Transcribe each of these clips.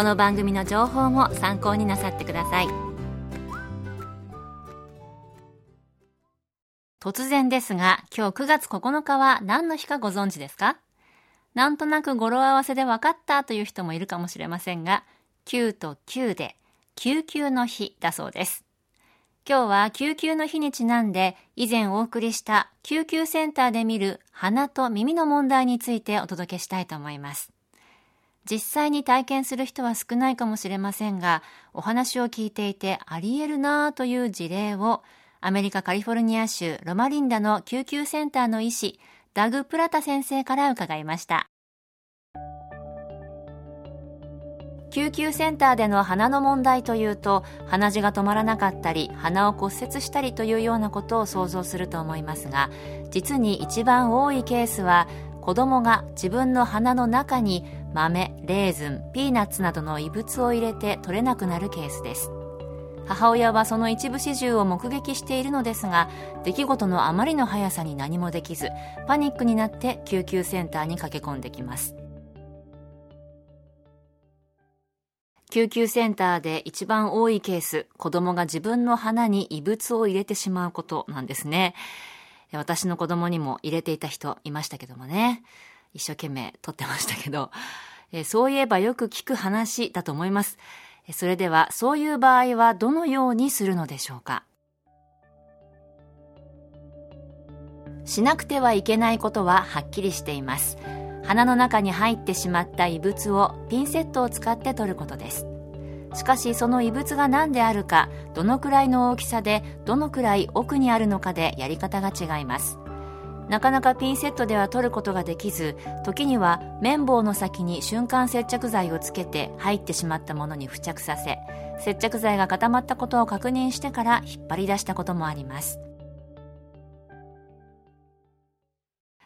この番組の情報も参考になさってください。突然ですが今日9月9日は何の日かご存知ですか？なんとなく語呂合わせで分かったという人もいるかもしれませんが9と9で救急の日だそうです。今日は救急の日にちなんで以前お送りした救急センターで見る鼻と耳の問題についてお届けしたいと思います。実際に体験する人は少ないかもしれませんが、お話を聞いていてあり得るなぁという事例をアメリカカリフォルニア州ロマリンダの救急センターの医師ダグ・プラタ先生から伺いました。救急センターでの鼻の問題というと鼻血が止まらなかったり鼻を骨折したりというようなことを想像すると思いますが実に一番多いケースは子供が自分の鼻の中に豆レーズンピーナッツなどの異物を入れて取れなくなるケースです母親はその一部始終を目撃しているのですが出来事のあまりの速さに何もできずパニックになって救急センターに駆け込んできます救急センターで一番多いケース、子供が自分の鼻に異物を入れてしまうことなんですね。私の子供にも入れていた人いましたけどもね。一生懸命撮ってましたけど。えそういえばよく聞く話だと思います。それでは、そういう場合はどのようにするのでしょうか？しなくてはいけないことははっきりしています。鼻の中に入ってしまった異物をピンセットを使って取ることですしかしその異物が何であるかどのくらいの大きさでどのくらい奥にあるのかでやり方が違いますなかなかピンセットでは取ることができず時には綿棒の先に瞬間接着剤をつけて入ってしまったものに付着させ接着剤が固まったことを確認してから引っ張り出したこともあります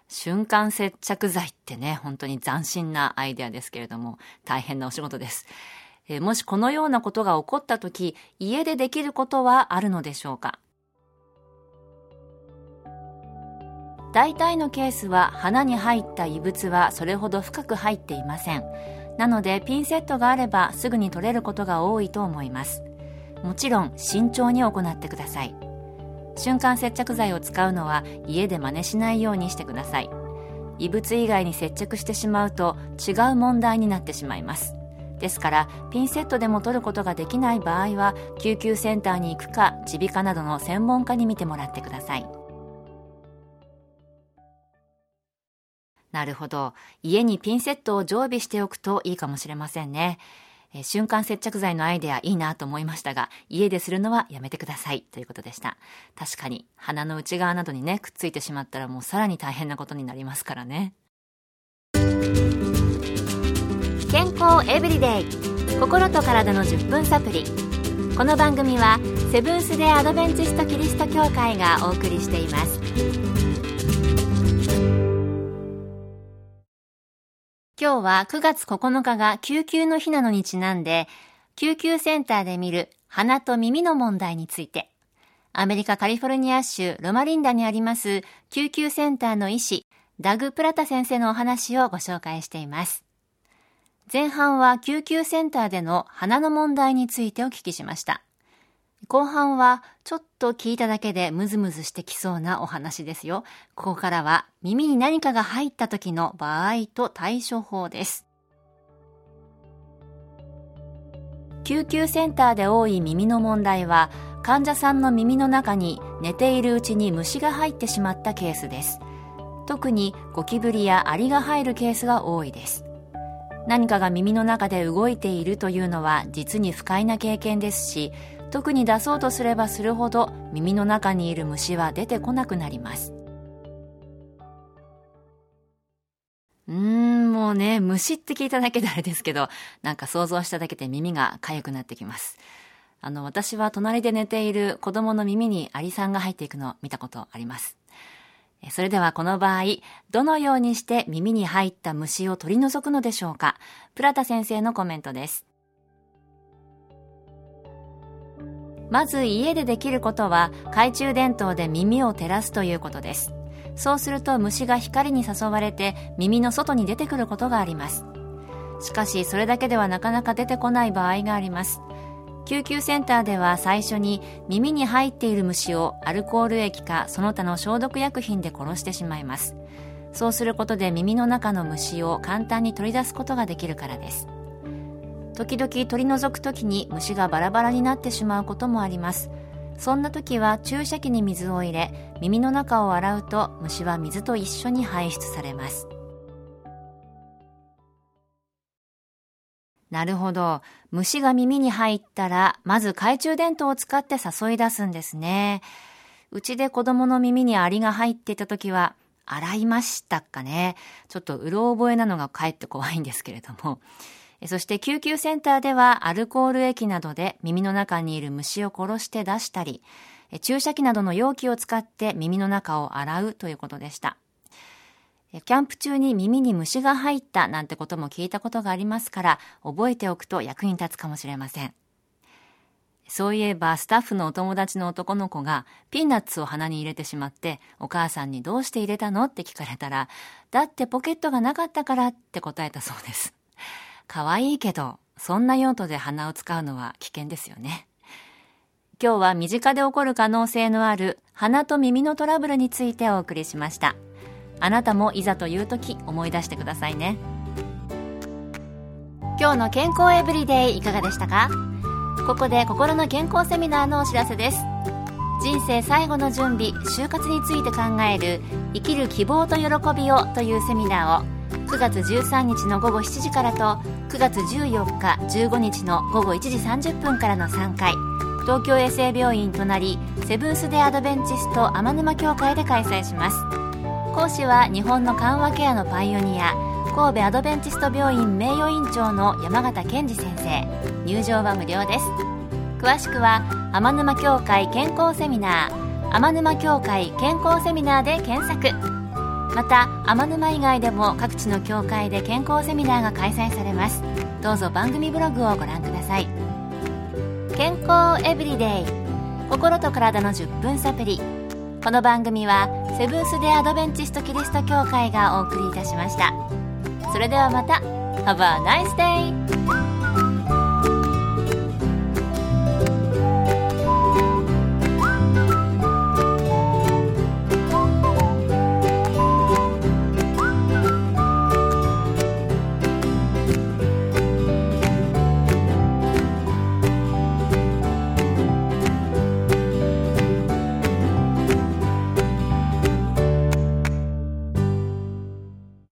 瞬間接着剤ってね、本当に斬新なアイデアですけれども、大変なお仕事です。えもしこのようなことが起こった時、家でできることはあるのでしょうか？大体のケースは鼻に入った異物はそれほど深く入っていません。なのでピンセットがあればすぐに取れることが多いと思います。もちろん慎重に行ってください。瞬間接着剤を使うのは家で真似しないようにしてください異物以外に接着してしまうと違う問題になってしまいますですからピンセットでも取ることができない場合は救急センターに行くか耳鼻科などの専門家に見てもらってくださいなるほど家にピンセットを常備しておくといいかもしれませんねえ瞬間接着剤のアイデアいいなと思いましたが、家でするのはやめてくださいということでした。確かに、鼻の内側などにね、くっついてしまったらもうさらに大変なことになりますからね。健康エブリデイ。心と体の10分サプリこの番組はセブンス・デ・アドベンチスト・キリスト教会がお送りしています。今日は9月9日が救急の日なのにちなんで、救急センターで見る鼻と耳の問題について、アメリカカリフォルニア州ロマリンダにあります救急センターの医師、ダグ・プラタ先生のお話をご紹介しています。前半は救急センターでの鼻の問題についてお聞きしました。後半はちょっと聞いただけでムズムズしてきそうなお話ですよ。ここからは耳に何かが入った時の場合と対処法です。救急センターで多い耳の問題は患者さんの耳の中に寝ているうちに虫が入ってしまったケースです特にゴキブリやアリが入るケースが多いです何かが耳の中で動いているというのは実に不快な経験ですし特に出そうとすればするほど耳の中にいる虫は出てこなくなりますうーん、もうね、虫って聞いただけであれですけど、なんか想像しただけで耳が痒くなってきます。あの、私は隣で寝ている子供の耳にアリさんが入っていくのを見たことあります。それではこの場合、どのようにして耳に入った虫を取り除くのでしょうか？プラタ先生のコメントです。まず家でできることは懐中電灯で耳を照らすということです。そうすると虫が光に誘われて耳の外に出てくることがありますしかしそれだけではなかなか出てこない場合があります救急センターでは最初に耳に入っている虫をアルコール液かその他の消毒薬品で殺してしまいます。そうすることで耳の中の虫を簡単に取り出すことができるからです。時々取り除く時に虫がバラバラになってしまうこともあります。そんな時は注射器に水を入れ耳の中を洗うと虫は水と一緒に排出されます。なるほど。虫が耳に入ったらまず懐中電灯を使って誘い出すんですね。うちで子供の耳にアリが入っていた時は洗いましたかね。ちょっとうろ覚えなのがかえって怖いんですけれども。そして救急センターではアルコール液などで耳の中にいる虫を殺して出したり、注射器などの容器を使って耳の中を洗うということでした。キャンプ中に耳に虫が入ったなんてことも聞いたことがありますから、覚えておくと役に立つかもしれません。そういえばスタッフのお友達の男の子がピーナッツを鼻に入れてしまってお母さんにどうして入れたのって聞かれたらだってポケットがなかったからって答えたそうです。可愛いけど、そんな用途で鼻を使うのは危険ですよね。今日は身近で起こる可能性のある鼻と耳のトラブルについてお送りしました。あなたもいざという時思い出してくださいね。今日の健康エブリデイいかがでしたか？ここで心の健康セミナーのお知らせです。人生最後の準備、就活について考える生きる希望と喜びをというセミナーを9月13日の午後7時からと9月14日15日の午後1時30分からの3回東京衛生病院隣セブンス・デ・アドベンチスト天沼協会で開催します講師は日本の緩和ケアのパイオニア神戸アドベンチスト病院名誉院長の山形健二先生。入場は無料です。詳しくは天沼協会健康セミナー天沼協会健康セミナーで検索。また天沼以外でも各地の教会で健康セミナーが開催されます。どうぞ番組ブログをご覧ください。健康エブリデイ。心と体の10分サプリ。この番組はセブンス・デ・アドベンチスト・キリスト教会がお送りいたしましたそれではまた Have a nice day!